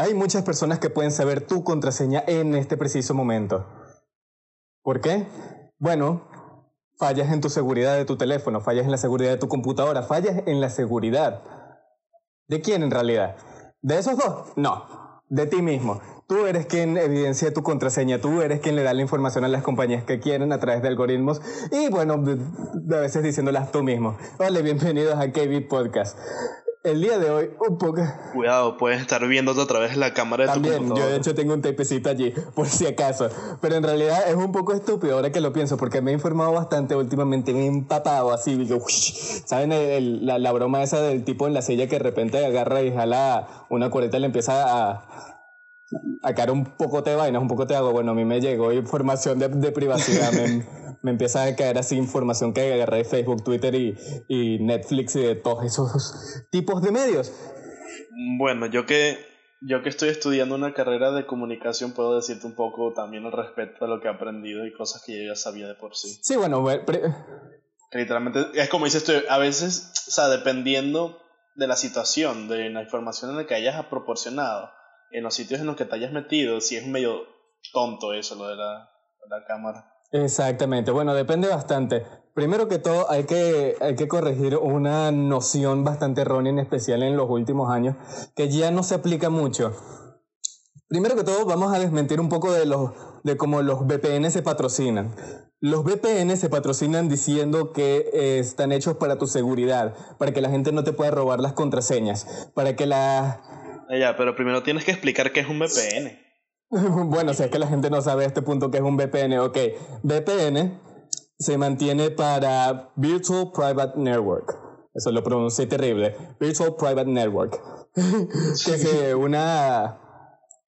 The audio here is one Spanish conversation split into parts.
Hay muchas personas que pueden saber tu contraseña en este preciso momento. ¿Por qué? Bueno, fallas en tu seguridad de tu teléfono, fallas en la seguridad de tu computadora, fallas en la seguridad. ¿De quién en realidad? ¿De esos dos? No, de ti mismo. Tú eres quien evidencia tu contraseña, tú eres quien le da la información a las compañías que quieren a través de algoritmos y bueno, a veces diciéndolas tú mismo. Vale, bienvenidos a KB Podcast el día de hoy un poco... Cuidado, puedes estar viéndote a través de la cámara de También, tu computadora. yo de hecho tengo un tapecito allí, por si acaso. Pero en realidad es un poco estúpido ahora que lo pienso, porque me he informado bastante últimamente, me he empapado así, digo, ¿saben la, la, broma esa del tipo en la silla que de repente agarra y jala una cuareta y le empieza a... A caer un poco de vainas, un poco de agua. Bueno, a mí me llegó información de, de privacidad. me, me empieza a caer así información que agarré de Facebook, Twitter y, y Netflix y de todos esos tipos de medios. Bueno, yo que yo que estoy estudiando una carrera de comunicación puedo decirte un poco también al respecto de lo que he aprendido y cosas que yo ya sabía de por sí. Sí, bueno, literalmente es como dices tú, a veces, o sea, dependiendo de la situación, de la información en la que hayas proporcionado, en los sitios en los que te hayas metido, si es medio tonto eso, lo de la, la cámara. Exactamente, bueno, depende bastante. Primero que todo, hay que, hay que corregir una noción bastante errónea, en especial en los últimos años, que ya no se aplica mucho. Primero que todo, vamos a desmentir un poco de, los, de cómo los VPN se patrocinan. Los VPN se patrocinan diciendo que eh, están hechos para tu seguridad, para que la gente no te pueda robar las contraseñas, para que la... Ya, pero primero tienes que explicar qué es un VPN. bueno, si es que la gente no sabe a este punto que es un VPN, ok. VPN se mantiene para Virtual Private Network. Eso lo pronuncié terrible. Virtual Private Network. que es una,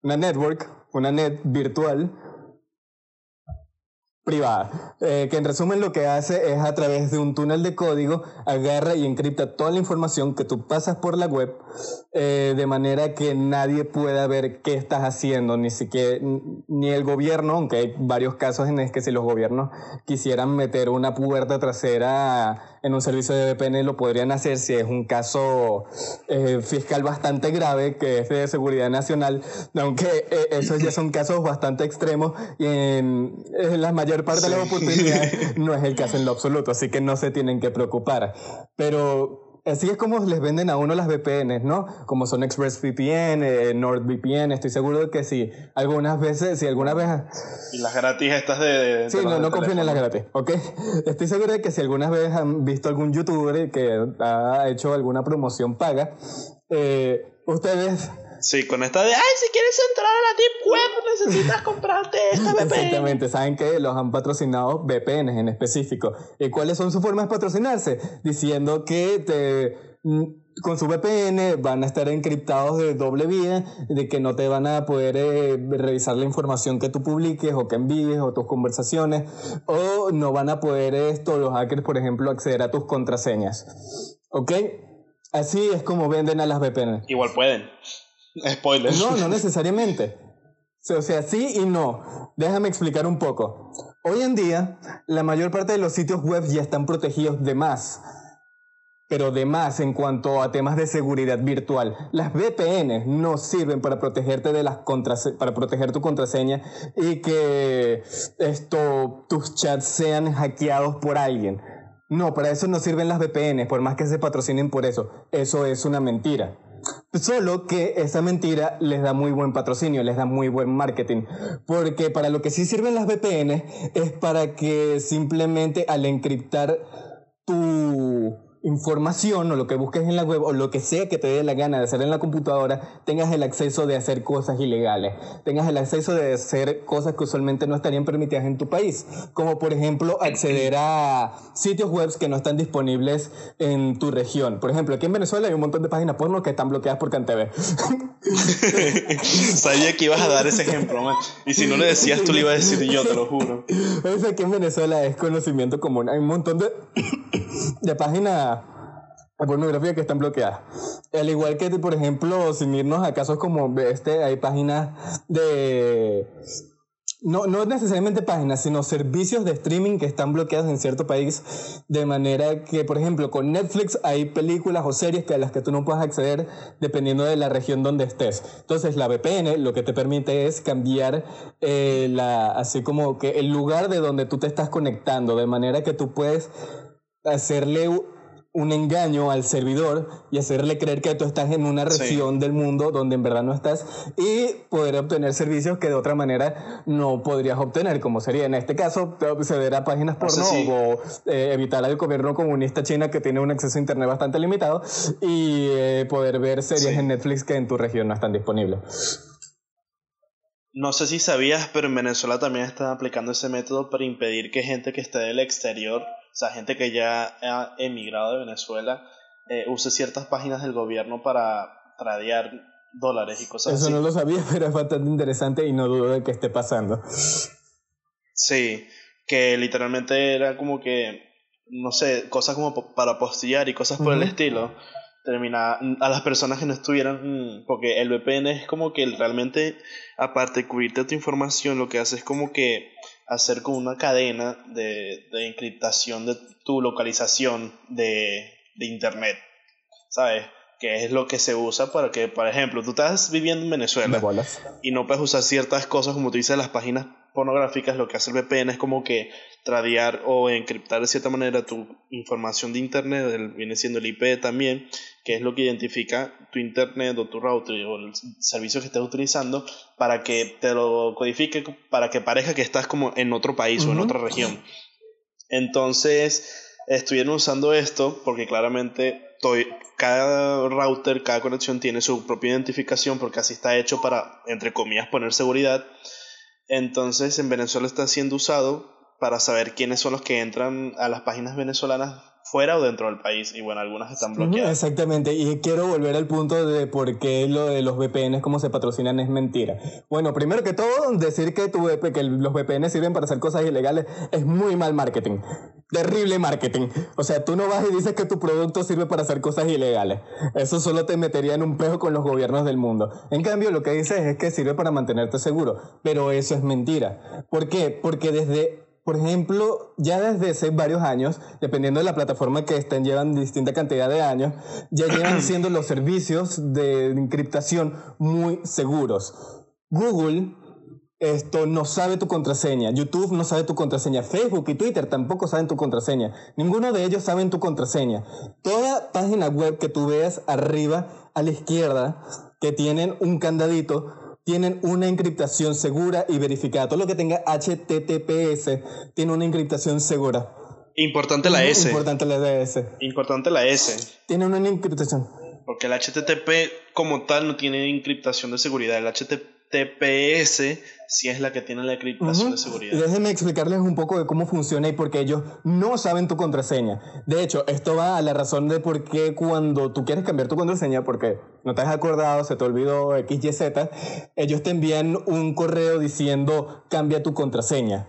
una network, una net virtual privada, eh, que en resumen lo que hace es a través de un túnel de código agarra y encripta toda la información que tú pasas por la web eh, de manera que nadie pueda ver qué estás haciendo, ni siquiera ni el gobierno, aunque hay varios casos en los que si los gobiernos quisieran meter una puerta trasera en un servicio de VPN lo podrían hacer si es un caso eh, fiscal bastante grave que es de seguridad nacional, aunque eh, esos ya son casos bastante extremos y en, la mayor parte de las oportunidades no es el caso en lo absoluto, así que no se tienen que preocupar. Pero Así es como les venden a uno las VPNs, ¿no? Como son ExpressVPN, eh, NordVPN, estoy seguro de que sí. Algunas veces, si alguna vez... Y las gratis estas de... sí, no, no confíen en las gratis, ¿ok? Estoy seguro de que si algunas veces han visto algún youtuber que ha hecho alguna promoción paga, eh, ustedes Sí, con esta de, ay, si quieres entrar a la Deep Web necesitas comprarte esta VPN. Exactamente, saben que los han patrocinado VPNs en específico. ¿Y cuáles son sus formas de patrocinarse? Diciendo que te, mm, con su VPN van a estar encriptados de doble vía, de que no te van a poder eh, revisar la información que tú publiques o que envíes o tus conversaciones, o no van a poder esto, los hackers, por ejemplo, acceder a tus contraseñas. ¿Ok? Así es como venden a las VPN. Igual pueden. Spoiler. No, no necesariamente. O sea, sí y no. Déjame explicar un poco. Hoy en día, la mayor parte de los sitios web ya están protegidos de más. Pero de más en cuanto a temas de seguridad virtual. Las VPN no sirven para protegerte de las para proteger tu contraseña y que esto, tus chats sean hackeados por alguien. No, para eso no sirven las VPN, por más que se patrocinen por eso. Eso es una mentira. Solo que esa mentira les da muy buen patrocinio, les da muy buen marketing. Porque para lo que sí sirven las VPN es para que simplemente al encriptar tu información o lo que busques en la web o lo que sea que te dé la gana de hacer en la computadora, tengas el acceso de hacer cosas ilegales, tengas el acceso de hacer cosas que usualmente no estarían permitidas en tu país, como por ejemplo acceder a sitios web que no están disponibles en tu región. Por ejemplo, aquí en Venezuela hay un montón de páginas porno que están bloqueadas por CanTV. Sabía que ibas a dar ese ejemplo, man. y si no le decías tú le iba a decir yo, te lo juro. Es aquí en Venezuela es conocimiento común. Hay un montón de, de páginas pornografía que están bloqueadas. Al igual que, por ejemplo, sin irnos a casos como este, hay páginas de no, no necesariamente páginas, sino servicios de streaming que están bloqueados en cierto país, de manera que, por ejemplo, con Netflix hay películas o series que a las que tú no puedes acceder dependiendo de la región donde estés. Entonces, la VPN lo que te permite es cambiar eh, la, así como que el lugar de donde tú te estás conectando, de manera que tú puedes hacerle un engaño al servidor y hacerle creer que tú estás en una región del mundo donde en verdad no estás y poder obtener servicios que de otra manera no podrías obtener, como sería en este caso acceder a páginas porno o eh, evitar al gobierno comunista china que tiene un acceso a internet bastante limitado y eh, poder ver series en Netflix que en tu región no están disponibles. No sé si sabías, pero en Venezuela también están aplicando ese método para impedir que gente que esté del exterior o sea, gente que ya ha emigrado de Venezuela eh, use ciertas páginas del gobierno para tradear dólares y cosas así. Eso no lo sabía, pero es bastante interesante y no dudo de que esté pasando. Sí, que literalmente era como que, no sé, cosas como para postillar y cosas por el estilo. Termina a las personas que no estuvieran, mm, porque el VPN es como que realmente, aparte de cubrirte tu información, lo que hace es como que hacer como una cadena de, de encriptación de tu localización de, de internet, ¿sabes? Que es lo que se usa para que, por ejemplo, tú estás viviendo en Venezuela y no puedes usar ciertas cosas como tú dices las páginas pornográficas, lo que hace el VPN es como que tradear o encriptar de cierta manera tu información de internet, viene siendo el IP también, que es lo que identifica tu internet o tu router o el servicio que estés utilizando para que te lo codifique, para que parezca que estás como en otro país o en otra región. Entonces, estuvieron usando esto porque claramente cada router, cada conexión tiene su propia identificación porque así está hecho para, entre comillas, poner seguridad entonces en Venezuela está siendo usado para saber quiénes son los que entran a las páginas venezolanas fuera o dentro del país y bueno, algunas están bloqueadas. Exactamente, y quiero volver al punto de por qué lo de los VPNs, cómo se patrocinan, es mentira. Bueno, primero que todo, decir que, tu, que los VPN sirven para hacer cosas ilegales es muy mal marketing, terrible marketing. O sea, tú no vas y dices que tu producto sirve para hacer cosas ilegales. Eso solo te metería en un pejo con los gobiernos del mundo. En cambio, lo que dices es que sirve para mantenerte seguro, pero eso es mentira. ¿Por qué? Porque desde por ejemplo, ya desde hace varios años, dependiendo de la plataforma que estén, llevan distinta cantidad de años, ya llevan siendo los servicios de encriptación muy seguros. Google esto no sabe tu contraseña, YouTube no sabe tu contraseña, Facebook y Twitter tampoco saben tu contraseña, ninguno de ellos saben tu contraseña. Toda página web que tú veas arriba a la izquierda que tienen un candadito tienen una encriptación segura y verificada. Todo lo que tenga HTTPS tiene una encriptación segura. Importante la S. Importante la S. Importante la S. Tiene una encriptación. Porque el HTTP como tal no tiene encriptación de seguridad. El HTTPS si es la que tiene la encriptación de seguridad. Déjenme explicarles un poco de cómo funciona y por qué ellos no saben tu contraseña. De hecho, esto va a la razón de por qué cuando tú quieres cambiar tu contraseña, porque no te has acordado, se te olvidó XYZ, ellos te envían un correo diciendo cambia tu contraseña.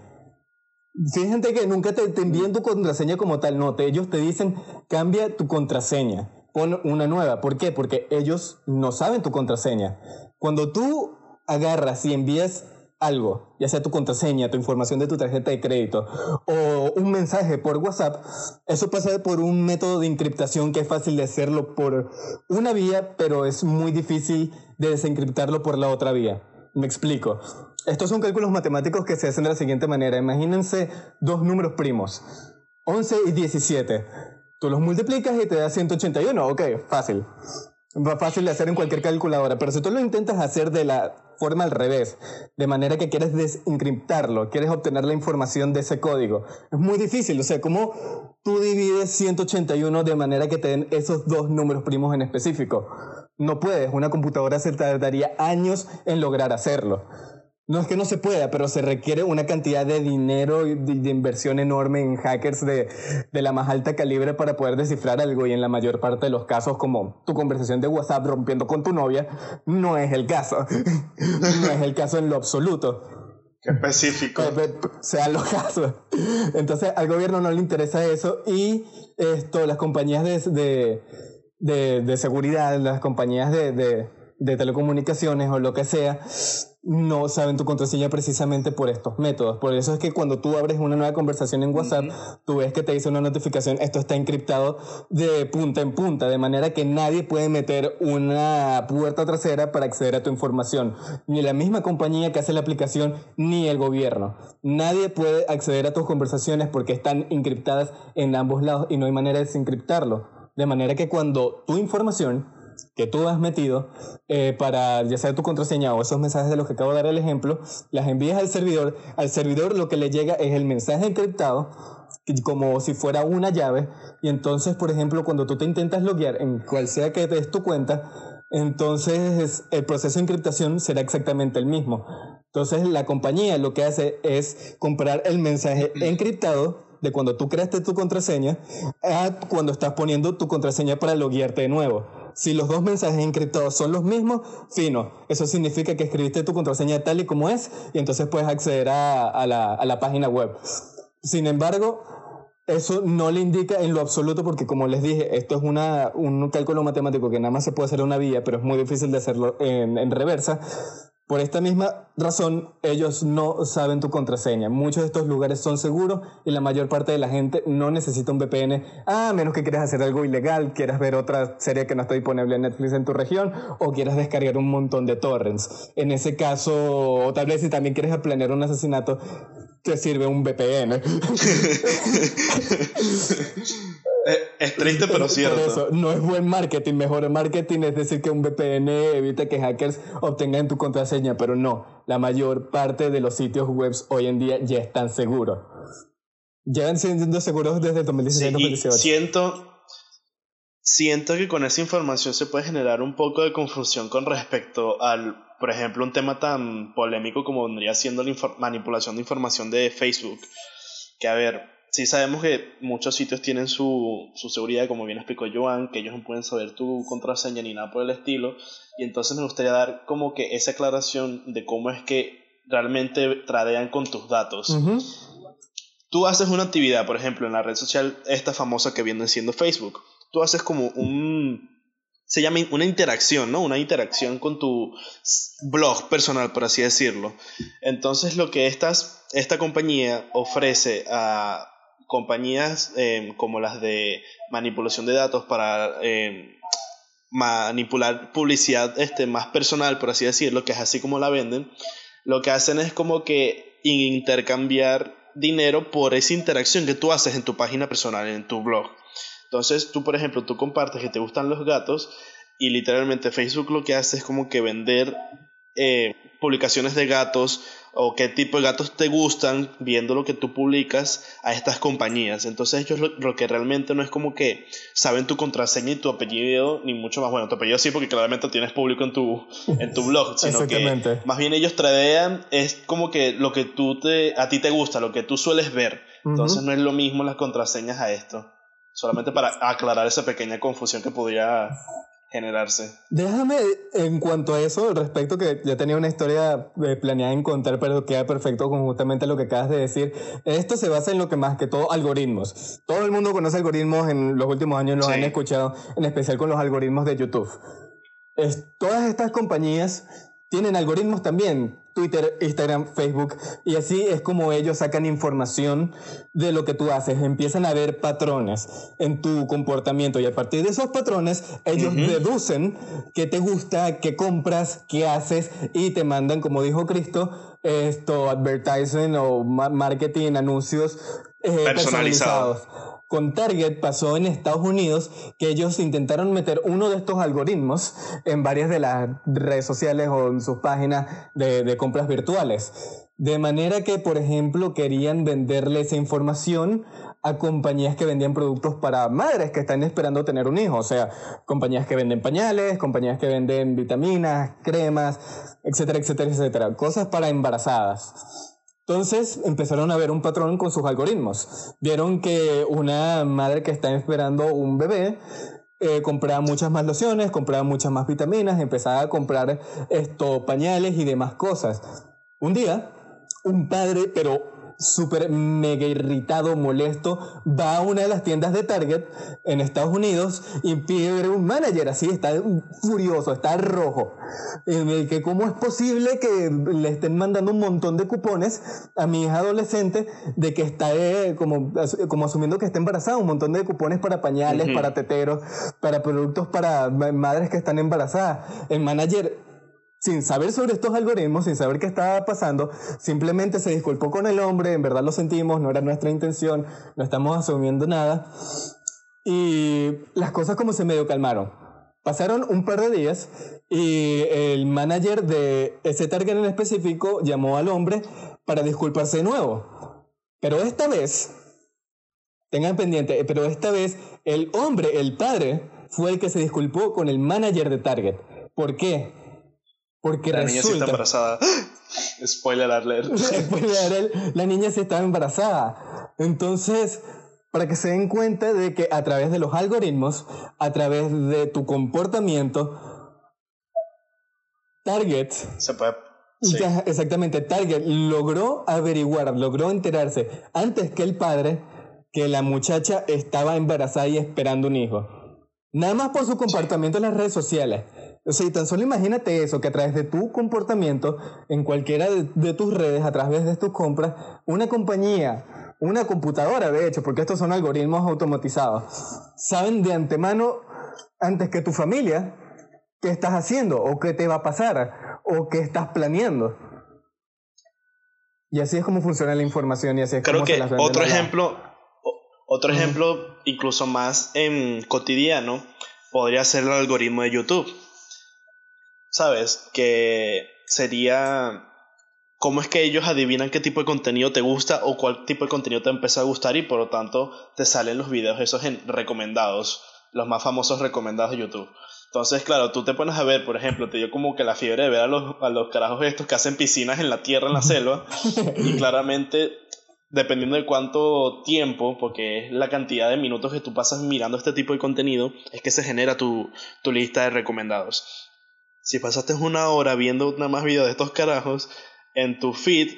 Fíjate que nunca te, te envían tu contraseña como tal, no, te, ellos te dicen cambia tu contraseña, pon una nueva. ¿Por qué? Porque ellos no saben tu contraseña. Cuando tú agarras y envías algo, ya sea tu contraseña, tu información de tu tarjeta de crédito o un mensaje por WhatsApp, eso pasa por un método de encriptación que es fácil de hacerlo por una vía, pero es muy difícil de desencriptarlo por la otra vía. Me explico. Estos son cálculos matemáticos que se hacen de la siguiente manera. Imagínense dos números primos, 11 y 17. Tú los multiplicas y te da 181. Ok, fácil. Va fácil de hacer en cualquier calculadora, pero si tú lo intentas hacer de la forma al revés, de manera que quieres desencriptarlo, quieres obtener la información de ese código, es muy difícil. O sea, ¿cómo tú divides 181 de manera que te den esos dos números primos en específico? No puedes, una computadora se tardaría años en lograr hacerlo. No es que no se pueda, pero se requiere una cantidad de dinero y de, inversión enorme en hackers de, de, la más alta calibre para poder descifrar algo y en la mayor parte de los casos como tu conversación de WhatsApp rompiendo con tu novia, no es el caso. no es el caso en lo absoluto. Qué específico. Sean los casos. Entonces al gobierno no le interesa eso y esto, las compañías de, de, de seguridad, las compañías de de telecomunicaciones o lo que sea, no saben tu contraseña precisamente por estos métodos. Por eso es que cuando tú abres una nueva conversación en WhatsApp, tú ves que te dice una notificación, esto está encriptado de punta en punta, de manera que nadie puede meter una puerta trasera para acceder a tu información. Ni la misma compañía que hace la aplicación, ni el gobierno. Nadie puede acceder a tus conversaciones porque están encriptadas en ambos lados y no hay manera de desencriptarlo. De manera que cuando tu información que tú has metido eh, para ya sea tu contraseña o esos mensajes de los que acabo de dar el ejemplo, las envías al servidor. Al servidor lo que le llega es el mensaje encriptado como si fuera una llave y entonces por ejemplo cuando tú te intentas loguear en cual sea que es tu cuenta entonces el proceso de encriptación será exactamente el mismo entonces la compañía lo que hace es comprar el mensaje encriptado de cuando tú creaste tu contraseña a cuando estás poniendo tu contraseña para loguearte de nuevo si los dos mensajes encriptados son los mismos, fino. Eso significa que escribiste tu contraseña tal y como es y entonces puedes acceder a, la, página web. Sin embargo, eso no le indica en lo absoluto porque como les dije, esto es una, un cálculo matemático que nada más se puede hacer en una vía, pero es muy difícil de hacerlo en, en reversa. Por esta misma razón, ellos no saben tu contraseña. Muchos de estos lugares son seguros y la mayor parte de la gente no necesita un VPN, a menos que quieras hacer algo ilegal, quieras ver otra serie que no está disponible en Netflix en tu región o quieras descargar un montón de torrents. En ese caso, o tal vez si también quieres planear un asesinato, te sirve un VPN. Es triste, pero cierto. no es buen marketing. Mejor marketing es decir que un VPN evita que hackers obtengan tu contraseña, pero no. La mayor parte de los sitios web hoy en día ya están seguros. Llevan siendo seguros desde 2016-2018. siento, siento que con esa información se puede generar un poco de confusión con respecto al, por ejemplo, un tema tan polémico como vendría siendo la manipulación de información de Facebook. Que a ver, sí sabemos que muchos sitios tienen su, su seguridad, como bien explicó Joan, que ellos no pueden saber tu contraseña ni nada por el estilo. Y entonces me gustaría dar como que esa aclaración de cómo es que realmente tradean con tus datos. Tú haces una actividad, por ejemplo, en la red social esta famosa que viene siendo Facebook. Tú haces como un... Se llama una interacción, ¿no? Una interacción con tu blog personal, por así decirlo. Entonces lo que esta compañía ofrece a compañías em, como las de manipulación de datos para em, manipular publicidad este, más personal, por así decirlo, que es así como la venden, lo que hacen es como que intercambiar dinero por esa interacción que tú haces en tu página personal, en tu blog. Entonces tú, por ejemplo, tú compartes que te gustan los gatos y literalmente Facebook lo que hace es como que vender eh, publicaciones de gatos o qué tipo de gatos te gustan viendo lo que tú publicas a estas compañías. Entonces ellos lo, que realmente no es como que saben tu contraseña y tu apellido, ni mucho más. Bueno, tu apellido sí porque claramente tienes público en tu, en tu blog, sino que más bien ellos tradean es como que lo que tú te, a ti te gusta, lo que tú sueles ver. Entonces no es lo mismo las contraseñas a esto. Solamente para aclarar esa pequeña confusión que podría generarse. Déjame, en cuanto a eso, respecto que ya tenía una historia eh, planeada en contar, pero queda perfecto con justamente lo que acabas de decir. Esto se basa en lo que más que todo algoritmos. Todo el mundo conoce algoritmos, en los últimos años los han escuchado, en especial con los algoritmos de YouTube. Es, todas estas compañías tienen algoritmos también. Twitter, Instagram, Facebook, y así es como ellos sacan información de lo que tú haces, empiezan a ver patrones en tu comportamiento y a partir de esos patrones ellos deducen qué te gusta, qué compras, qué haces y te mandan, como dijo Cristo, esto, advertising o marketing, anuncios eh, personalizados con Target pasó en Estados Unidos que ellos intentaron meter uno de estos algoritmos en varias de las redes sociales o en sus páginas de, compras virtuales. De manera que, por ejemplo, querían venderle esa información a compañías que vendían productos para madres que están esperando tener un hijo. O sea, compañías que venden pañales, compañías que venden vitaminas, cremas, etcétera, etcétera, etcétera. Cosas para embarazadas. Entonces empezaron a ver un patrón con sus algoritmos. Vieron que una madre que está esperando un bebé eh, compraba muchas más lociones, compraba muchas más vitaminas, empezaba a comprar esto, pañales y demás cosas. Un día, un padre, pero súper mega irritado, molesto, va a una de las tiendas de Target en Estados Unidos y pide un manager, así está furioso, está rojo. Eh, que cómo es posible que le estén mandando un montón de cupones a mi hija adolescente de que está eh, como, como asumiendo que está embarazada, un montón de cupones para pañales, para teteros, para productos para madres que están embarazadas. El manager sin saber sobre estos algoritmos, sin saber qué estaba pasando, simplemente se disculpó con el hombre, en verdad lo sentimos, no era nuestra intención, no estamos asumiendo nada. Y las cosas como se medio calmaron. Pasaron un par de días y el manager de ese target en específico llamó al hombre para disculparse de nuevo. Pero esta vez, tengan pendiente, pero esta vez el hombre, el padre, fue el que se disculpó con el manager de Target. ¿Por qué? Porque la niña sí está embarazada. Spoiler alert. Spoiler alert. La niña sí estaba embarazada. Entonces, para que se den cuenta de que a través de los algoritmos, a través de tu comportamiento, Target. Se puede. exactamente, Target logró averiguar, logró enterarse antes que el padre que la muchacha estaba embarazada y esperando un hijo. Nada más por su comportamiento en las redes sociales. O sea, y tan solo imagínate eso, que a través de tu comportamiento, en cualquiera de, tus redes, a través de tus compras, una compañía, una computadora, de hecho, porque estos son algoritmos automatizados, saben de antemano, antes que tu familia, qué estás haciendo, o qué te va a pasar, o qué estás planeando. Y así es como funciona la información y así es Creo como que se otro ejemplo, otro ejemplo incluso más en cotidiano podría ser el algoritmo de YouTube ¿sabes? Que sería cómo es que ellos adivinan qué tipo de contenido te gusta o cuál tipo de contenido te empieza a gustar y por lo tanto te salen los videos esos en recomendados, los más famosos recomendados de YouTube. Entonces, claro, tú te pones a ver, por ejemplo, te dio como que la fiebre de ver a los, a los carajos estos que hacen piscinas en la tierra, en la selva, y claramente, dependiendo de cuánto tiempo, porque es la cantidad de minutos que tú pasas mirando este tipo de contenido, es que se genera tu, tu lista de recomendados si pasaste una hora viendo nada más videos de estos carajos, en tu feed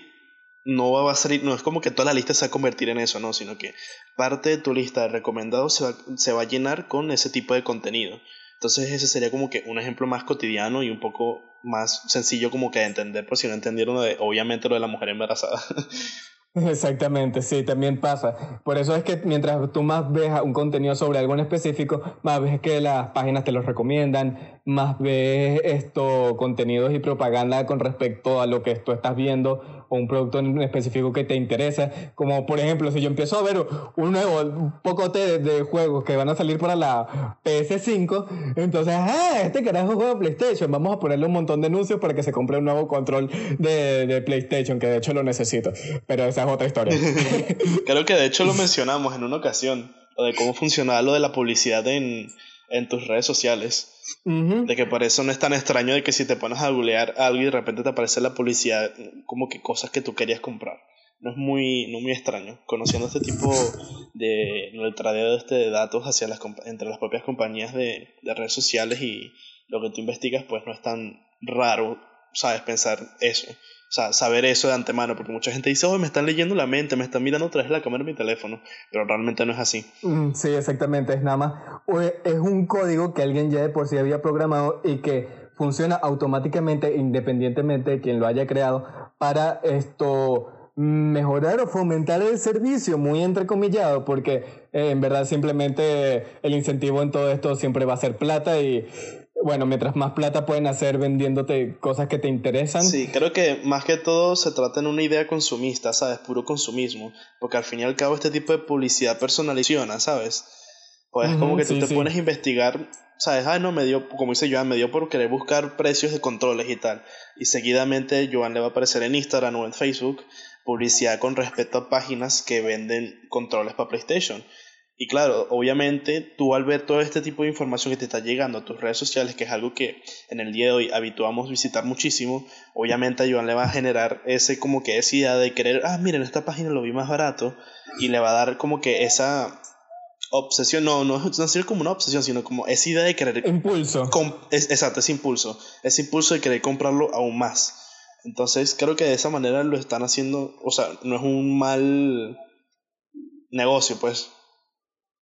no va a salir, no es como que toda la lista se va a convertir en eso, no, sino que parte de tu lista de recomendados se va, se va a llenar con ese tipo de contenido. Entonces ese sería como que un ejemplo más cotidiano y un poco más sencillo como que de entender, por si no entendieron obviamente lo de la mujer embarazada. Exactamente, sí, también pasa. Por eso es que mientras tú más ves un contenido sobre algo en específico, más ves que las páginas te lo recomiendan, más ves esto, contenidos y propaganda con respecto a lo que tú estás viendo o un producto en específico que te interesa. Como por ejemplo, si yo empiezo a ver un nuevo un poco de, de juegos que van a salir para la PS5, entonces, ah, este carajo juega PlayStation, vamos a ponerle un montón de anuncios para que se compre un nuevo control de, de PlayStation, que de hecho lo necesito. Pero esa es otra historia. Creo que de hecho lo mencionamos en una ocasión, lo de cómo funcionaba lo de la publicidad en, en tus redes sociales. De que por eso no es tan extraño de que si te pones a googlear algo y de repente te aparece la publicidad, como que cosas que tú querías comprar. No es muy, no muy extraño. Conociendo este tipo de el tradeo de, este, de datos hacia las, entre las propias compañías de, de redes sociales y lo que tú investigas, pues no es tan raro, sabes, pensar eso. O sea, saber eso de antemano, porque mucha gente dice, oh, me están leyendo la mente, me están mirando otra vez la cámara de mi teléfono, pero realmente no es así. Mm, sí, exactamente, es nada más, es un código que alguien ya de por sí había programado y que funciona automáticamente, independientemente de quien lo haya creado, para esto mejorar o fomentar el servicio, muy entrecomillado, porque eh, en verdad simplemente el incentivo en todo esto siempre va a ser plata y bueno, mientras más plata pueden hacer vendiéndote cosas que te interesan. Sí, creo que más que todo se trata en una idea consumista, ¿sabes? Puro consumismo. Porque al fin y al cabo este tipo de publicidad personaliza, ¿sabes? Pues como que tú te pones a investigar, ¿sabes? Ah, no, me dio, como dice Joan, me dio por querer buscar precios de controles y tal. Y seguidamente Joan le va a aparecer en Instagram o en Facebook publicidad con respecto a páginas que venden controles para PlayStation. Y claro, obviamente tú al ver todo este tipo de información que te está llegando a tus redes sociales, que es algo que en el día de hoy habituamos visitar muchísimo, obviamente a Joan le va a generar ese como que esa idea de querer, ah, miren, esta página lo vi más barato, y le va a dar como que esa obsesión, no, no, no es como una obsesión, sino como esa idea de querer... Impulso. exacto, ese impulso, ese impulso de querer comprarlo aún más. Entonces creo que de esa manera lo están haciendo, o sea, no es un mal negocio, pues.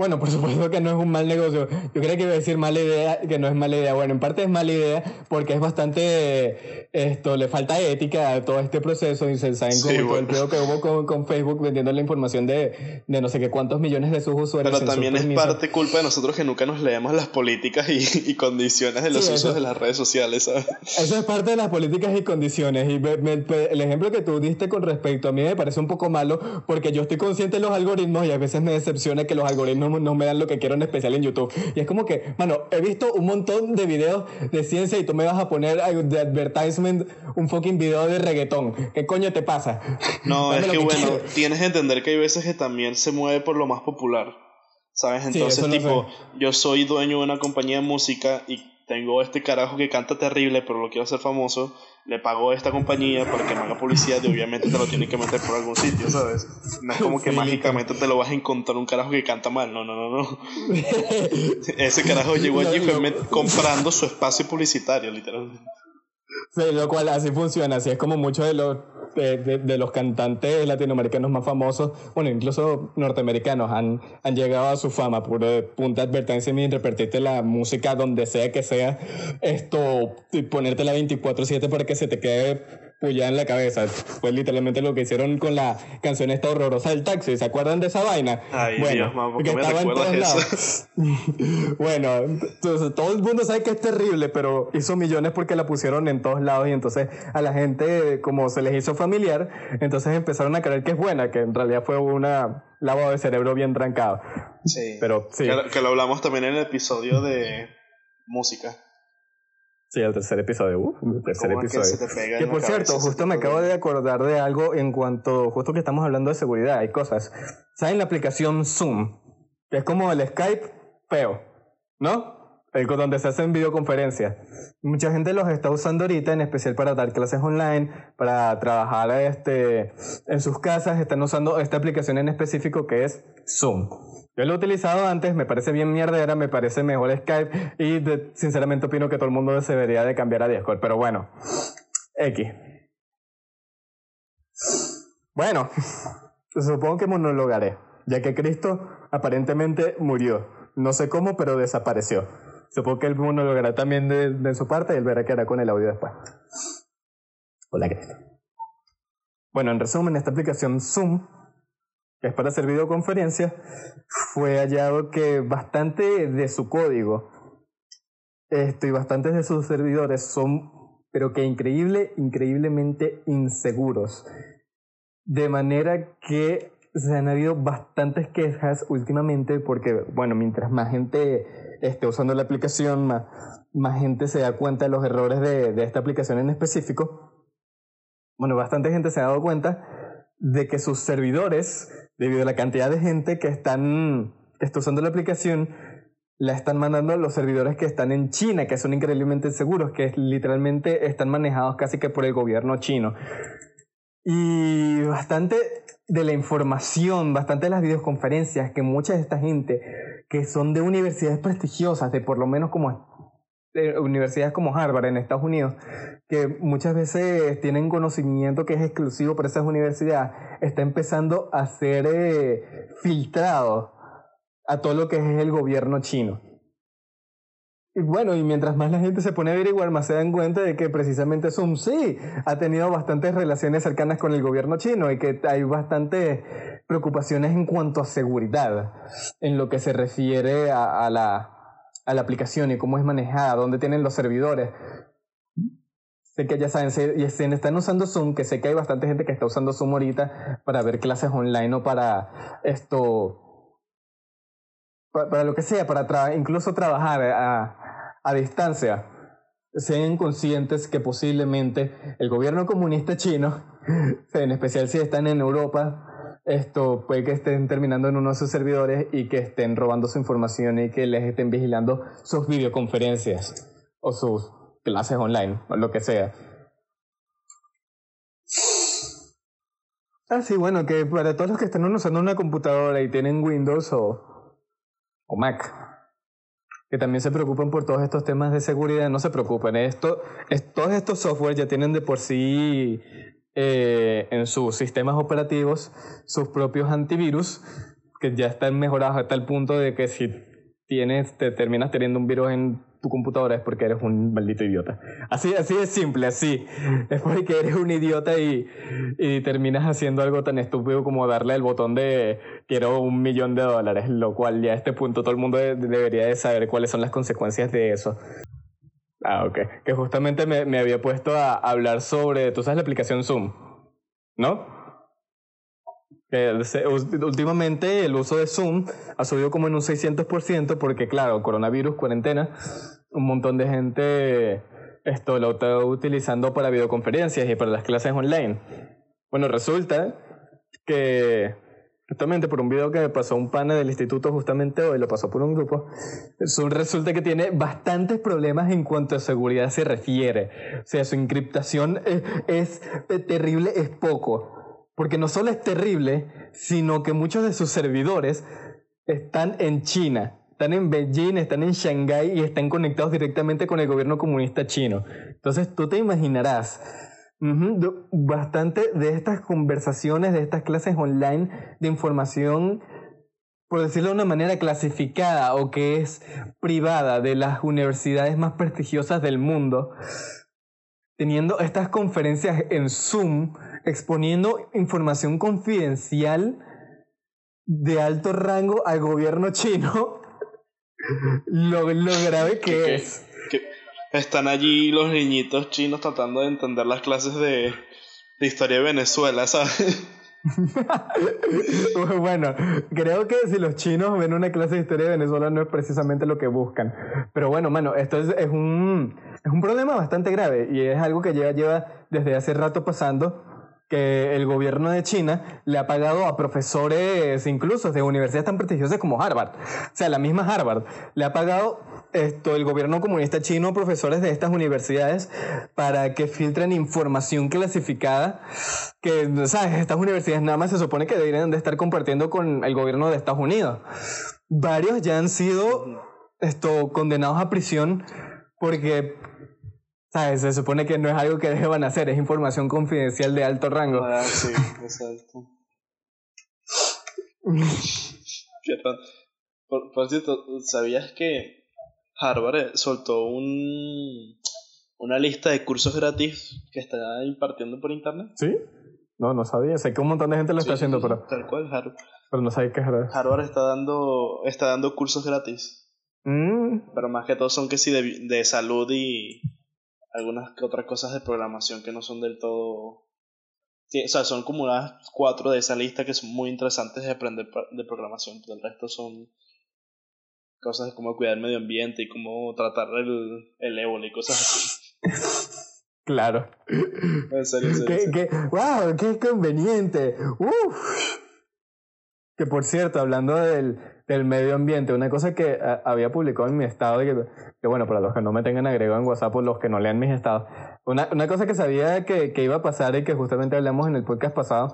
Bueno, por supuesto que no es un mal negocio. Yo creo que iba a decir mala idea, que no es mala idea. Bueno, en parte es mala idea porque es bastante, esto, le falta ética a todo este proceso y se saben como todo el que hubo con, con, Facebook vendiendo la información de, de no sé qué cuántos millones de sus usuarios. Pero también es parte culpa de nosotros que nunca nos leemos las políticas y, y condiciones de los usos de las redes sociales, ¿sabes? Eso es parte de las políticas y condiciones. Y el ejemplo que tú diste con respecto a mí me parece un poco malo porque yo estoy consciente de los algoritmos y a veces me decepciona que los algoritmos no me dan lo que quiero en especial en YouTube. Y es como que, mano, he visto un montón de videos de ciencia y tú me vas a poner de advertisement un fucking video de reggaetón. ¿Qué coño te pasa? No, es que, bueno, tienes que entender que hay veces que también se mueve por lo más popular. ¿Sabes? Entonces, tipo, yo soy dueño de una compañía de música y tengo este carajo que canta terrible, pero lo quiero hacer famoso, le pago a esta compañía para que me haga publicidad y obviamente te lo tienen que meter por algún sitio, ¿sabes? No es como que mágicamente te lo vas a encontrar un carajo que canta mal, no, no, no, no. Ese carajo llegó allí y fue comprando su espacio publicitario, literalmente. Sí, lo cual así funciona, así es como muchos de los, de, los cantantes latinoamericanos más famosos, bueno, incluso norteamericanos, han, han llegado a su fama. Por punta advertencia y repartirte la música donde sea que sea, esto, y ponértela 24-7 para que se te quede ya en la cabeza. Fue literalmente lo que hicieron con la canción esta horrorosa del taxi. ¿Se acuerdan de esa vaina? Ay, bueno, Dios, me estaba en todos lados. bueno, entonces, todo el mundo sabe que es terrible, pero hizo millones porque la pusieron en todos lados y entonces a la gente, como se les hizo familiar, entonces empezaron a creer que es buena, que en realidad fue una lavado de cerebro bien trancado. Sí. Pero sí. que lo hablamos también en el episodio de música. Sí, el tercer episodio. Uh, el tercer episodio. Que, que por cierto, justo me acabo de acordar de algo en cuanto, justo que estamos hablando de seguridad, hay cosas. ¿Saben la aplicación Zoom? Que es como el Skype feo, ¿no? El donde se hacen videoconferencias. Mucha gente los está usando ahorita, en especial para dar clases online, para trabajar este, en sus casas. Están usando esta aplicación en específico que es Zoom. Yo lo he utilizado antes, me parece bien mierdera, me parece mejor Skype y sinceramente opino que todo el mundo debería de cambiar a Discord, pero bueno, X. Bueno, supongo que monologaré, ya que Cristo aparentemente murió. No sé cómo, pero desapareció. Supongo que él monologará también de, de su parte y él verá qué hará con el audio después. Hola Cristo. Bueno, en resumen, esta aplicación Zoom que es para hacer videoconferencias, fue hallado que bastante de su código esto, y bastantes de sus servidores son, pero que increíble, increíblemente inseguros. De manera que se han habido bastantes quejas últimamente porque, bueno, mientras más gente esté usando la aplicación, más, más gente se da cuenta de los errores de, de esta aplicación en específico. Bueno, bastante gente se ha dado cuenta de que sus servidores, debido a la cantidad de gente que están está usando la aplicación, la están mandando a los servidores que están en China, que son increíblemente seguros, que literalmente están manejados casi que por el gobierno chino. Y bastante de la información, bastante de las videoconferencias que mucha de esta gente que son de universidades prestigiosas, de por lo menos como universidades como Harvard en Estados Unidos, que muchas veces tienen conocimiento que es exclusivo para esas universidades, está empezando a ser eh, filtrado a todo lo que es el gobierno chino. Y bueno, y mientras más la gente se pone a averiguar, más se dan cuenta de que precisamente Zoom sí ha tenido bastantes relaciones cercanas con el gobierno chino y que hay bastantes preocupaciones en cuanto a seguridad en lo que se refiere a la, a la aplicación y cómo es manejada, dónde tienen los servidores. Sé que ya saben, si, están usando Zoom, que sé que hay bastante gente que está usando Zoom ahorita para ver clases online o para esto, para, lo que sea, para incluso trabajar a, a distancia. Sean conscientes que posiblemente el gobierno comunista chino, en especial si están en Europa, esto puede que estén terminando en uno de sus servidores y que estén robando su información y que les estén vigilando sus videoconferencias o sus clases online o lo que sea. Ah, sí, bueno, que para todos los que están usando una computadora y tienen Windows o, o Mac, que también se preocupan por todos estos temas de seguridad, no se preocupen. Esto, todos estos software ya tienen de por sí eh, en sus sistemas operativos sus propios antivirus que ya están mejorados hasta el punto de que si tienes, te terminas teniendo un virus en tu computadora es porque eres un maldito idiota. Así, así es simple, así. Es porque eres un idiota y, terminas haciendo algo tan estúpido como darle el botón de quiero un millón de dólares, lo cual ya a este punto todo el mundo debería de saber cuáles son las consecuencias de eso. Ah, ok. Que justamente me, me había puesto a hablar sobre, tú sabes la aplicación Zoom, ¿no? Últimamente el uso de Zoom ha subido como en un 600% porque, claro, coronavirus, cuarentena, un montón de gente esto lo está utilizando para videoconferencias y para las clases online. Bueno, resulta que justamente por un video que pasó un pana del instituto justamente hoy, lo pasó por un grupo, Zoom resulta que tiene bastantes problemas en cuanto a seguridad se refiere. O sea, su encriptación es terrible, es poco. Porque no solo es terrible, sino que muchos de sus servidores están en China, están en Beijing, están en Shanghái y están conectados directamente con el gobierno comunista chino. Entonces tú te imaginarás bastante de estas conversaciones, de estas clases online de información, por decirlo de una manera clasificada o que es privada de las universidades más prestigiosas del mundo, teniendo estas conferencias en Zoom exponiendo información confidencial de alto rango al gobierno chino, lo, grave que es. están allí los niñitos chinos tratando de entender las clases de, de historia de Venezuela, ¿sabes? bueno, creo que si los chinos ven una clase de historia de Venezuela no es precisamente lo que buscan. Pero bueno, mano, esto es, es, un, es un problema bastante grave y es algo que lleva, lleva desde hace rato pasando que el gobierno de China le ha pagado a profesores incluso de universidades tan prestigiosas como Harvard. O sea, la misma Harvard le ha pagado esto el gobierno comunista chino a profesores de estas universidades para que filtren información clasificada que, ¿sabes? Estas universidades nada más se supone que deberían de estar compartiendo con el gobierno de Estados Unidos. Varios ya han sido esto, condenados a prisión porque ¿Sabes? Se supone que no es algo que deban hacer, es información confidencial de alto rango. Ah, sí, exacto. por, por, cierto, ¿sabías que Harvard eh, soltó un, una lista de cursos gratis que está impartiendo por internet? ¿Sí? No, no sabía. Sé que un montón de gente lo está haciendo, pero. Tal cual, Harvard. Pero no sabía qué es Harvard. Harvard está dando, está dando cursos gratis. Mm. Pero más que todo son que sí de, de salud y algunas que otras cosas de programación que no son del todo... o sea, son como unas cuatro de esa lista que son muy interesantes de aprender de programación, pero el resto son cosas de cómo cuidar el medio ambiente y cómo tratar el, el ébola y cosas así. Claro. En serio, en ¿Qué, qué, wow, qué conveniente. Uf. Que por cierto, hablando del, del medio ambiente, una cosa que eh, había publicado en mi estado, que, que, bueno, para los que no me tengan agregado en WhatsApp o los que no lean mis estados, una, una cosa que sabía que, que, iba a pasar y que justamente hablamos en el podcast pasado,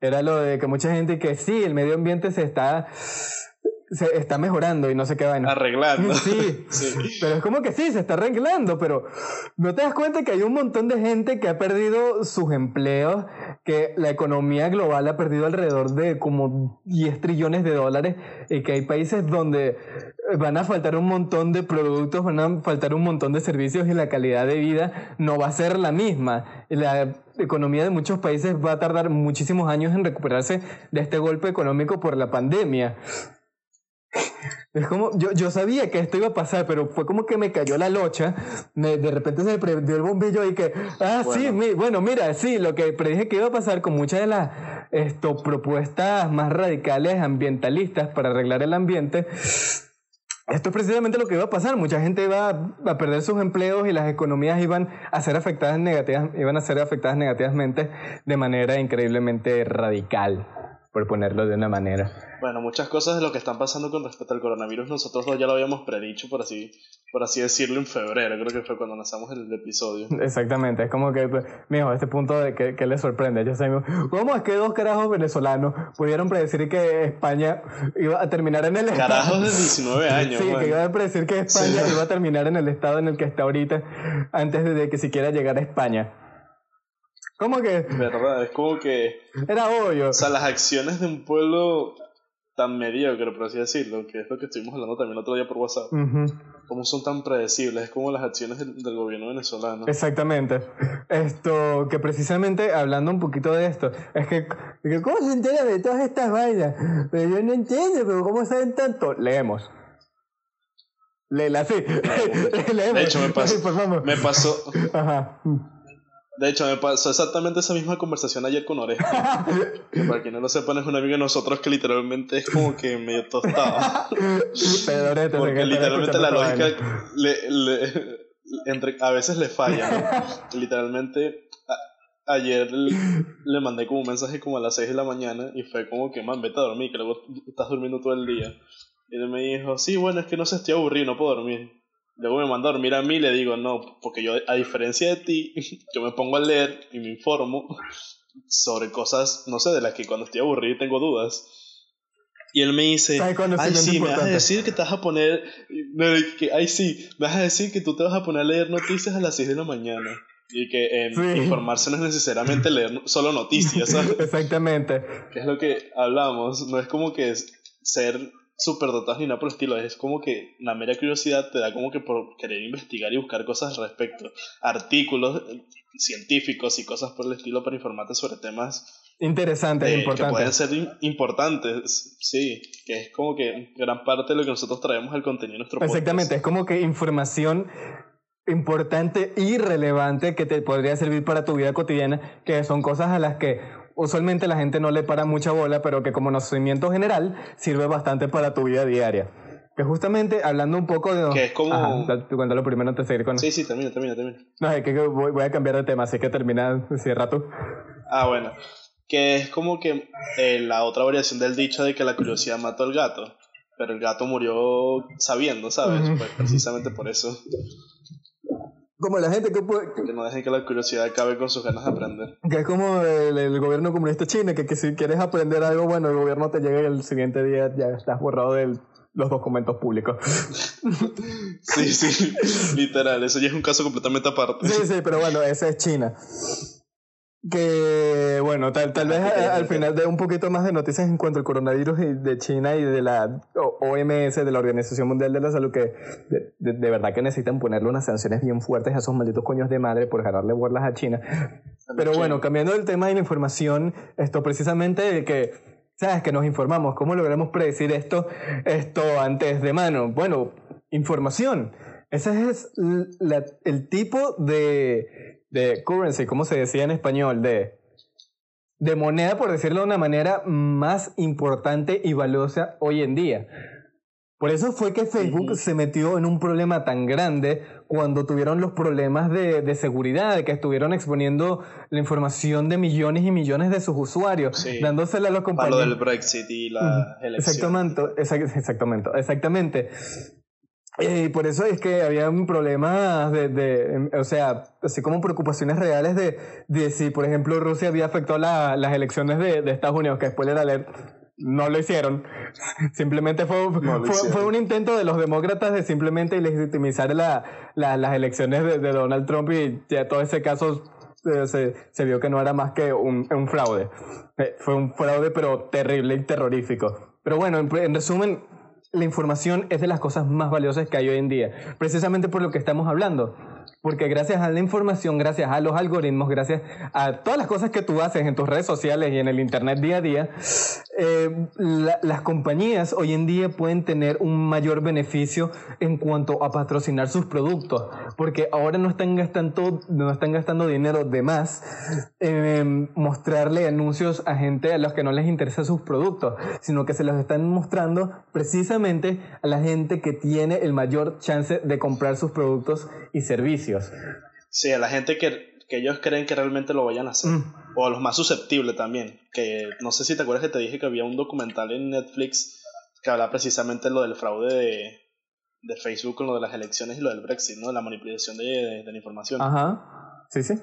era lo de que mucha gente que sí, el medio ambiente se está se está mejorando y no sé qué vaina. Arreglando. Sí, sí, pero es como que sí, se está arreglando, pero no te das cuenta que hay un montón de gente que ha perdido sus empleos, que la economía global ha perdido alrededor de como 10 trillones de dólares y que hay países donde van a faltar un montón de productos, van a faltar un montón de servicios y la calidad de vida no va a ser la misma. La economía de muchos países va a tardar muchísimos años en recuperarse de este golpe económico por la pandemia. Es como, yo, yo sabía que esto iba a pasar, pero fue como que me cayó la locha. de repente se me prendió el bombillo y que, ah, sí, bueno, mira, sí, lo que predije que iba a pasar con muchas de las esto, propuestas más radicales ambientalistas para arreglar el ambiente. Esto es precisamente lo que iba a pasar. Mucha gente iba a perder sus empleos y las economías iban a ser afectadas negativas, iban a ser afectadas negativamente de manera increíblemente radical. Por ponerlo de una manera. Bueno, muchas cosas de lo que están pasando con respecto al coronavirus, nosotros ya lo habíamos predicho, por así, por así decirlo, en febrero, creo que fue cuando lanzamos el episodio. Exactamente, es como que, mijo, a este punto de que, que le sorprende. Yo sé, ¿cómo es que dos carajos venezolanos pudieron predecir que España iba a terminar en el estado? Carajos de 19 años. sí, que iba a predecir que España iba a terminar en el estado en el que está ahorita, antes de que siquiera llegara a España. ¿Cómo que? Verdad, es como que. Era obvio. O sea, las acciones de un pueblo tan mediocre, por así decirlo, que es lo que estuvimos hablando también el otro día por WhatsApp. Como son tan predecibles, es como las acciones del, gobierno venezolano. Exactamente. Esto, que precisamente hablando un poquito de esto, es que, ¿cómo se entera de todas estas vainas? Pero yo no entiendo, pero ¿cómo saben tanto? Leemos. Léela, sí. Leemos. De hecho, me pasó. me pasó. Ajá. De hecho, me pasó exactamente esa misma conversación ayer con Oreja. que para quien no lo sepan, es un amigo de nosotros que literalmente es como que medio tostado. Porque literalmente la lógica le, le, entre, a veces le falla. literalmente, ayer le, mandé como un mensaje como a las 6 de la mañana y fue como que, man, vete a dormir, que luego estás durmiendo todo el día. Y él me dijo, sí, bueno, es que no sé, estoy aburrido, no puedo dormir. Luego me manda a dormir a mí y le digo, no, porque yo, a diferencia de ti, yo me pongo a leer y me informo sobre cosas, no sé, de las que cuando estoy aburrido tengo dudas. Y él me dice, ay sí, me vas a decir que te vas a poner, que, ay sí, me vas a decir que tú te vas a poner a leer noticias a las 6 de la mañana. Y que informarse no es necesariamente leer solo noticias, ¿sabes? Exactamente. Que es lo que hablamos, no es como que ser súper dotados ni nada por el estilo. Es como que la mera curiosidad te da como que por querer investigar y buscar cosas al respecto. Artículos eh, científicos y cosas por el estilo para informarte sobre temas interesantes, e importantes. Que pueden ser importantes, sí. Que es como que gran parte de lo que nosotros traemos al contenido de nuestro podcast. Exactamente, es como que información importante y relevante que te podría servir para tu vida cotidiana, que son cosas a las que usualmente la gente no le para mucha bola, pero que como conocimiento general sirve bastante para tu vida diaria. Que justamente hablando un poco de... Que es como... Ajá, cuéntalo primero antes de seguir con... Sí, sí, termina, termina, termina. No, es que voy, a cambiar de tema, así que termina, cierra tú. Ah, bueno. Que es como que eh, la otra variación del dicho de que la curiosidad mató al gato. Pero el gato murió sabiendo, ¿sabes? Pues precisamente por eso. Como la gente que puede... Que no dejen que la curiosidad acabe con sus ganas de aprender. Que es como el, gobierno comunista chino, que, que, si quieres aprender algo, bueno, el gobierno te llega y el siguiente día ya estás borrado de los documentos públicos. sí, sí, literal, eso ya es un caso completamente aparte. Sí, sí, pero bueno, ese es China que bueno, tal, tal vez al final de un poquito más de noticias en cuanto al coronavirus de China y de la OMS, de la Organización Mundial de la Salud, que de, verdad que necesitan ponerle unas sanciones bien fuertes a esos malditos coños de madre por dejarle bolas a China. Pero bueno, cambiando el tema de la información, esto precisamente de que, ¿sabes? Que nos informamos, ¿cómo logramos predecir esto, esto antes de mano? Bueno, información. Ese es el tipo de de currency, ¿cómo se decía en español? De, de moneda, por decirlo de una manera, más importante y valiosa hoy en día. Por eso fue que Facebook se metió en un problema tan grande cuando tuvieron los problemas de, de, seguridad, de que estuvieron exponiendo la información de millones y millones de sus usuarios, dándosela a los compañeros. Para lo del Brexit y la elección. Exactamente, exactamente, exactamente. Y por eso es que había un problema de, de, o sea, así como preocupaciones reales de, de si, por ejemplo, Rusia había afectado la, las elecciones de, de, Estados Unidos, que después era leer no lo hicieron. Simplemente fue, fue, un intento de los demócratas de simplemente legitimizar la, la, las elecciones de, Donald Trump y ya todo ese caso eh, se, se, vio que no era más que un, un fraude. Eh, fue un fraude pero terrible y terrorífico. Pero bueno, en resumen, la información es de las cosas más valiosas que hay hoy en día, precisamente por lo que estamos hablando. Porque gracias a la información, gracias a los algoritmos, gracias a todas las cosas que tú haces en tus redes sociales y en el Internet día a día, eh, las compañías hoy en día pueden tener un mayor beneficio en cuanto a patrocinar sus productos. Porque ahora no están gastando, no están gastando dinero de más en mostrarle anuncios a gente a los que no les interesa sus productos, sino que se los están mostrando precisamente a la gente que tiene el mayor chance de comprar sus productos y servicios. Sí, a la gente que, ellos creen que realmente lo vayan a hacer. Mm. o a los más susceptibles también. Que no sé si te acuerdas que te dije que había un documental en Netflix que habla precisamente lo del fraude de, de Facebook con lo de las elecciones y lo del Brexit, ¿no? La manipulación de, de, la información. Ajá, sí, sí.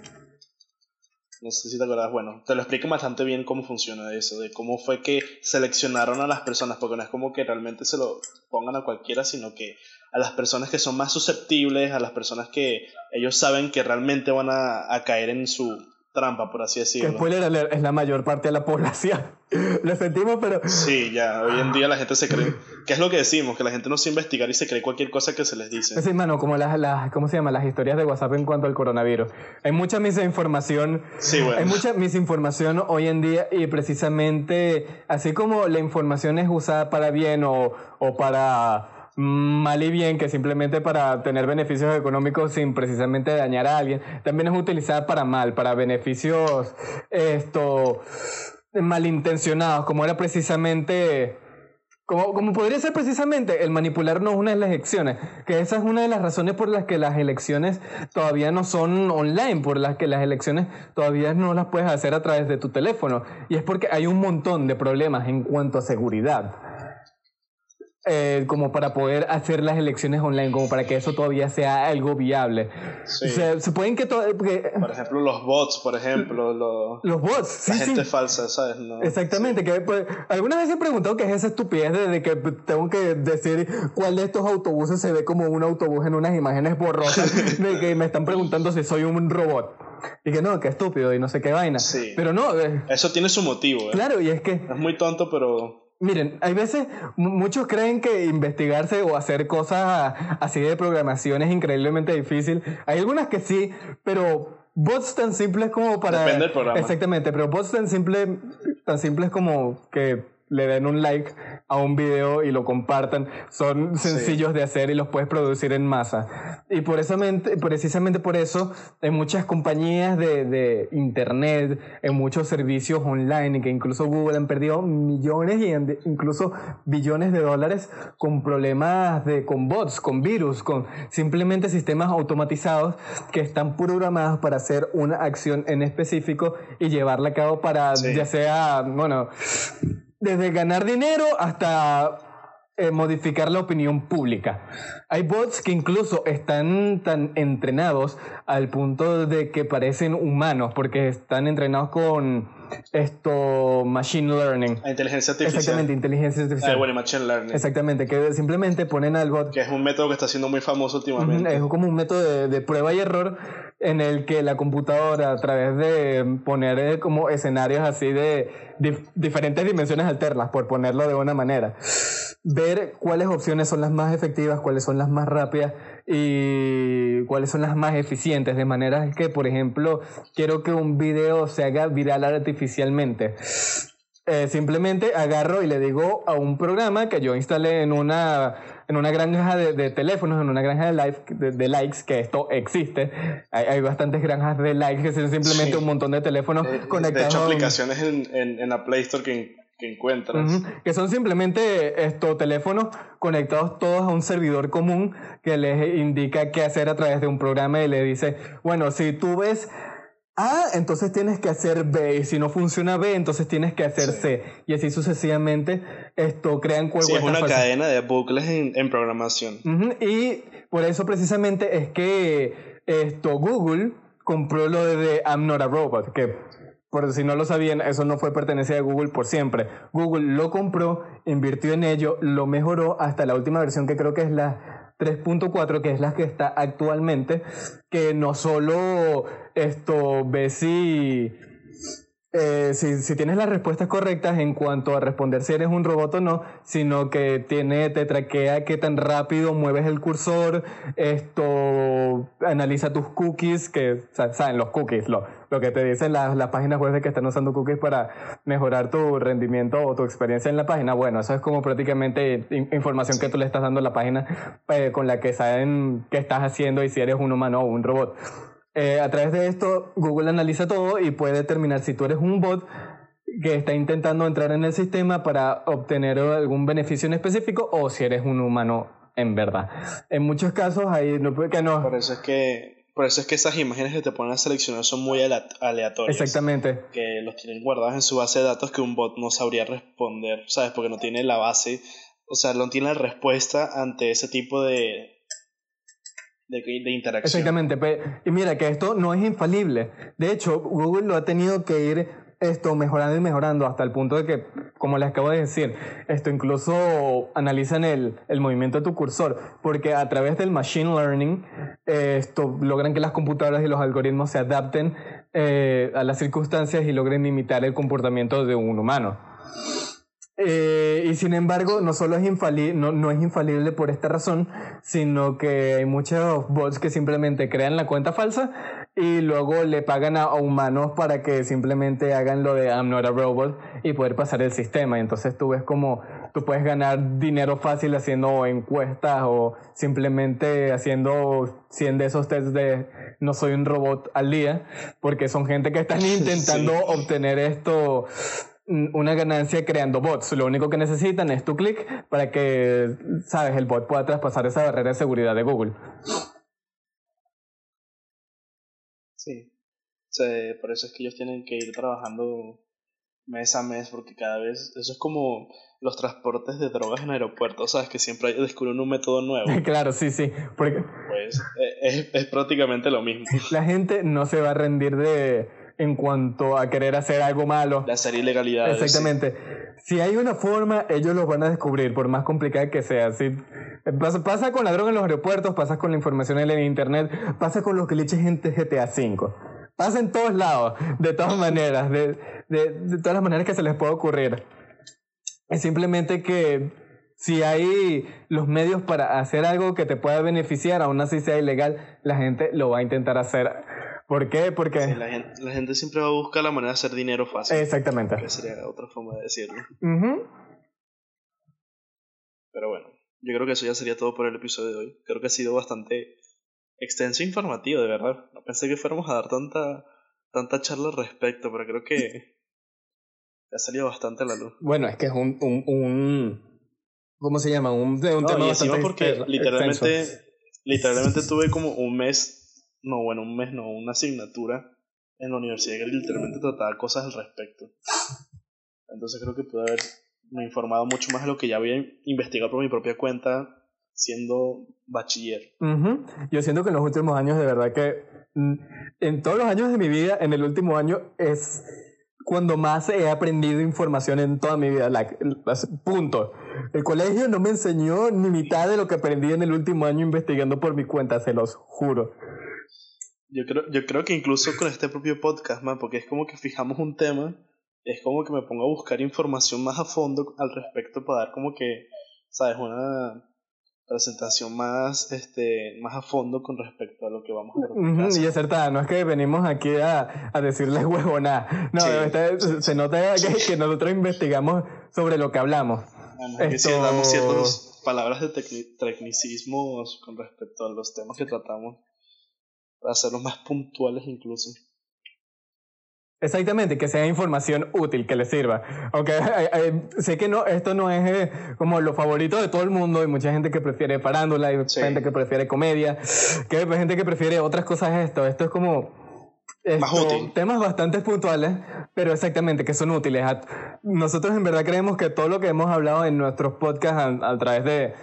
No sé si te acuerdas, bueno, te lo explico bastante bien cómo funciona eso, de cómo fue que seleccionaron a las personas, porque no es como que realmente se lo pongan a cualquiera, sino que a las personas que son más susceptibles, a las personas que ellos saben que realmente van a, a caer en su trampa, por así decirlo. spoiler alert, es la mayor parte de la población. lo sentimos, pero... Sí, ya, hoy en día la gente se cree... ¿Qué es lo que decimos? Que la gente no se investigar y se cree cualquier cosa que se les dice. Sí, mano, como las, las, ¿cómo se llama? Las historias de WhatsApp en cuanto al coronavirus. Hay mucha misinformación. Sí, bueno. Hay mucha misinformación hoy en día y precisamente, así como la información es usada para bien o, o para mal y bien que simplemente para tener beneficios económicos sin precisamente dañar a alguien, también es utilizada para mal, para beneficios esto malintencionados, como era precisamente como, como podría ser precisamente el manipularnos unas elecciones, que esa es una de las razones por las que las elecciones todavía no son online, por las que las elecciones todavía no las puedes hacer a través de tu teléfono, y es porque hay un montón de problemas en cuanto a seguridad. Eh, como para poder hacer las elecciones online, como para que eso todavía sea algo viable. se pueden que todo... Por ejemplo, los bots, por ejemplo. los bots, La gente falsa, ¿sabes? Exactamente. Que, pues, algunas veces he preguntado qué es esa estupidez de, que tengo que decir cuál de estos autobuses se ve como un autobús en unas imágenes borrosas, de que me están preguntando si soy un robot. Y que no, que estúpido y no sé qué vaina. Pero no. Eh, eso tiene su motivo. ¿eh? Claro, y es que... Es muy tonto, pero Miren, hay veces muchos creen que investigarse o hacer cosas así de programación es increíblemente difícil. Hay algunas que sí, pero bots tan simples como para... Depende del programa. Exactamente, pero bots tan, simple, tan simples como que le den un like a un video y lo compartan. Son sencillos de hacer y los puedes producir en masa. Y por eso, precisamente por eso, en muchas compañías de, de Internet, en muchos servicios online, que incluso Google han perdido millones y incluso billones de dólares con problemas de, con bots, con virus, con simplemente sistemas automatizados que están programados para hacer una acción en específico y llevarla a cabo para, ya sea, bueno, desde ganar dinero hasta eh, modificar la opinión pública. Hay bots que incluso están tan entrenados al punto de que parecen humanos porque están entrenados con esto machine learning. inteligencia artificial. Exactamente, inteligencia artificial. Ah, bueno, machine learning. Exactamente, que simplemente ponen al bot. Que es un método que está siendo muy famoso últimamente. Es como un método de, de prueba y error en el que la computadora a través de poner eh, como escenarios así de diferentes dimensiones alternas, por ponerlo de una manera, ver cuáles opciones son las más efectivas, cuáles son las más rápidas y cuáles son las más eficientes, de manera que, por ejemplo, quiero que un video se haga viral artificialmente. Eh, simplemente agarro y le digo a un programa que yo instalé en una, en una granja de, teléfonos, en una granja de, de, likes, que esto existe. Hay, bastantes granjas de likes que son simplemente un montón de teléfonos conectados. De hecho, aplicaciones en, en, la Play Store que, que encuentras. que son simplemente estos teléfonos conectados todos a un servidor común que les indica qué hacer a través de un programa y le dice, bueno, si tú ves a, entonces tienes que hacer B, y si no funciona B, entonces tienes que hacer C. Y así sucesivamente, esto crean cuerpos. Sí, es una cadena de bucles en, programación. Y por eso precisamente es que esto Google compró lo de I'm Not a Robot, que por si no lo sabían, eso no fue pertenencia de Google por siempre. Google lo compró, invirtió en ello, lo mejoró hasta la última versión que creo que es la 3.4, que es la que está actualmente, que no solo esto ve si, eh, si, si, tienes las respuestas correctas en cuanto a responder si eres un robot o no, sino que tiene, te traquea qué tan rápido mueves el cursor, esto analiza tus cookies, que saben los cookies, lo, lo que te dicen las, las páginas web que están usando cookies para mejorar tu rendimiento o tu experiencia en la página. Bueno, eso es como prácticamente información que tú le estás dando a la página eh, con la que saben qué estás haciendo y si eres un humano o un robot. Eh, a través de esto, Google analiza todo y puede determinar si tú eres un bot que está intentando entrar en el sistema para obtener algún beneficio en específico o si eres un humano en verdad. En muchos casos hay no, que no. Por eso es que Por eso es que esas imágenes que te ponen a seleccionar son muy aleatorias. Exactamente. Que los tienen guardados en su base de datos que un bot no sabría responder, ¿sabes? Porque no tiene la base, o sea, no tiene la respuesta ante ese tipo de, de, interacción. Exactamente. Y mira que esto no es infalible. De hecho, Google lo ha tenido que ir esto mejorando y mejorando hasta el punto de que, como les acabo de decir, esto incluso analizan el, el movimiento de tu cursor, porque a través del machine learning, esto logran que las computadoras y los algoritmos se adapten eh, a las circunstancias y logren imitar el comportamiento de un humano. Eh, y sin embargo, no solo es infalible, no, no, es infalible por esta razón, sino que hay muchos bots que simplemente crean la cuenta falsa y luego le pagan a, humanos para que simplemente hagan lo de I'm not a robot y poder pasar el sistema. Y entonces tú ves como tú puedes ganar dinero fácil haciendo encuestas o simplemente haciendo 100 de esos tests de no soy un robot al día, porque son gente que están intentando obtener esto una ganancia creando bots. Lo único que necesitan es tu clic para que, sabes, el bot pueda traspasar esa barrera de seguridad de Google. Sí. por eso es que ellos tienen que ir trabajando mes a mes, porque cada vez, eso es como los transportes de drogas en aeropuertos, ¿sabes? Que siempre descubren un método nuevo. claro, sí, sí. Porque... Pues e, es, es prácticamente lo mismo. La gente no se va a rendir de en cuanto a querer hacer algo malo. De hacer ilegalidades. Exactamente. Si hay una forma, ellos lo van a descubrir, por más complicada que sea. Si, pasa, con la droga en los aeropuertos, pasa con la información en el internet, pasa con los glitches en GTA V. Pasa en todos lados, de todas maneras, de, de, de todas las maneras que se les pueda ocurrir. Es simplemente que si hay los medios para hacer algo que te pueda beneficiar, aún así sea ilegal, la gente lo va a intentar hacer ¿Por qué? Porque... la, gente, siempre va a buscar la manera de hacer dinero fácil. Exactamente. Que sería otra forma de decirlo. Pero bueno, yo creo que eso ya sería todo por el episodio de hoy. Creo que ha sido bastante extenso e informativo, de verdad. No pensé que fuéramos a dar tanta, tanta charla al respecto, pero creo que ha salido bastante a la luz. Bueno, es que es un... un, un ¿Cómo se llama? Un, un tema bastante porque literalmente, literalmente tuve como un mes no, bueno, un mes no, una asignatura en la universidad que literalmente trataba cosas al respecto. Entonces creo que pude haberme informado mucho más de lo que ya había investigado por mi propia cuenta siendo bachiller. Yo siento que en los últimos años, de verdad que mm, en todos los años de mi vida, en el último año es cuando más he aprendido información en toda mi vida. punto. El colegio no me enseñó ni mitad de lo que aprendí en el último año investigando por mi cuenta, se los juro. Yo creo, yo creo que incluso con este propio podcast, man, porque es como que fijamos un tema, es como que me pongo a buscar información más a fondo al respecto para dar como que, ¿sabes? Una presentación más este más a fondo con respecto a lo que vamos a ver. y acertada, no es que venimos aquí a, a decirles huevona. No, se nota que, que, nosotros investigamos sobre lo que hablamos. Bueno, Esto... damos ciertas palabras de tecnicismos con respecto a los temas que tratamos para hacerlos más puntuales incluso. Exactamente, que sea información útil, que les sirva. Aunque eh, eh, sé que no, esto no es eh, como lo favorito de todo el mundo. Hay mucha gente que prefiere farándula, hay gente que prefiere comedia, que hay gente que prefiere otras cosas. Esto, esto es como más útil. temas bastante puntuales, pero exactamente que son útiles. Nosotros en verdad creemos que todo lo que hemos hablado en nuestros podcasts a través de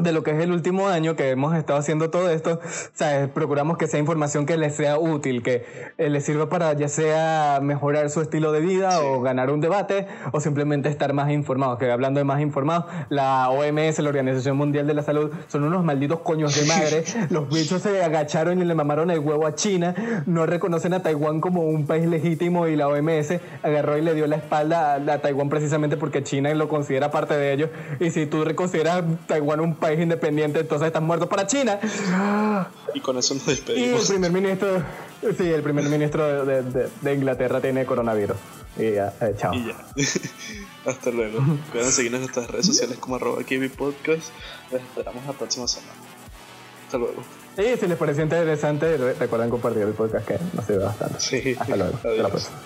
de lo que es el último año que hemos estado haciendo todo esto, ¿sabes? procuramos que sea información que les sea útil, que eh, les sirva para ya sea mejorar su estilo de vida o ganar un debate o simplemente estar más informados. Que hablando de más informados, la OMS, la Organización Mundial de la Salud, son unos malditos coños de madre. Los bichos se agacharon y le mamaron el huevo a China, no reconocen a Taiwán como un país legítimo y la OMS agarró y le dio la espalda a, a Taiwán precisamente porque China lo considera parte de ellos. Y si tú consideras Taiwán un país independiente, entonces están muertos para China. Y con eso nos despedimos. Y el primer ministro, sí, el primer ministro de, de, Inglaterra tiene coronavirus. Y ya, eh, chao. Y ya. Hasta luego. Pueden seguirnos en nuestras redes sociales como arroba Podcast. Les esperamos la próxima semana. Hasta luego. Y si les pareció interesante, recuerden compartir el podcast que nos sirve bastante. Sí. Hasta luego. Hasta la próxima.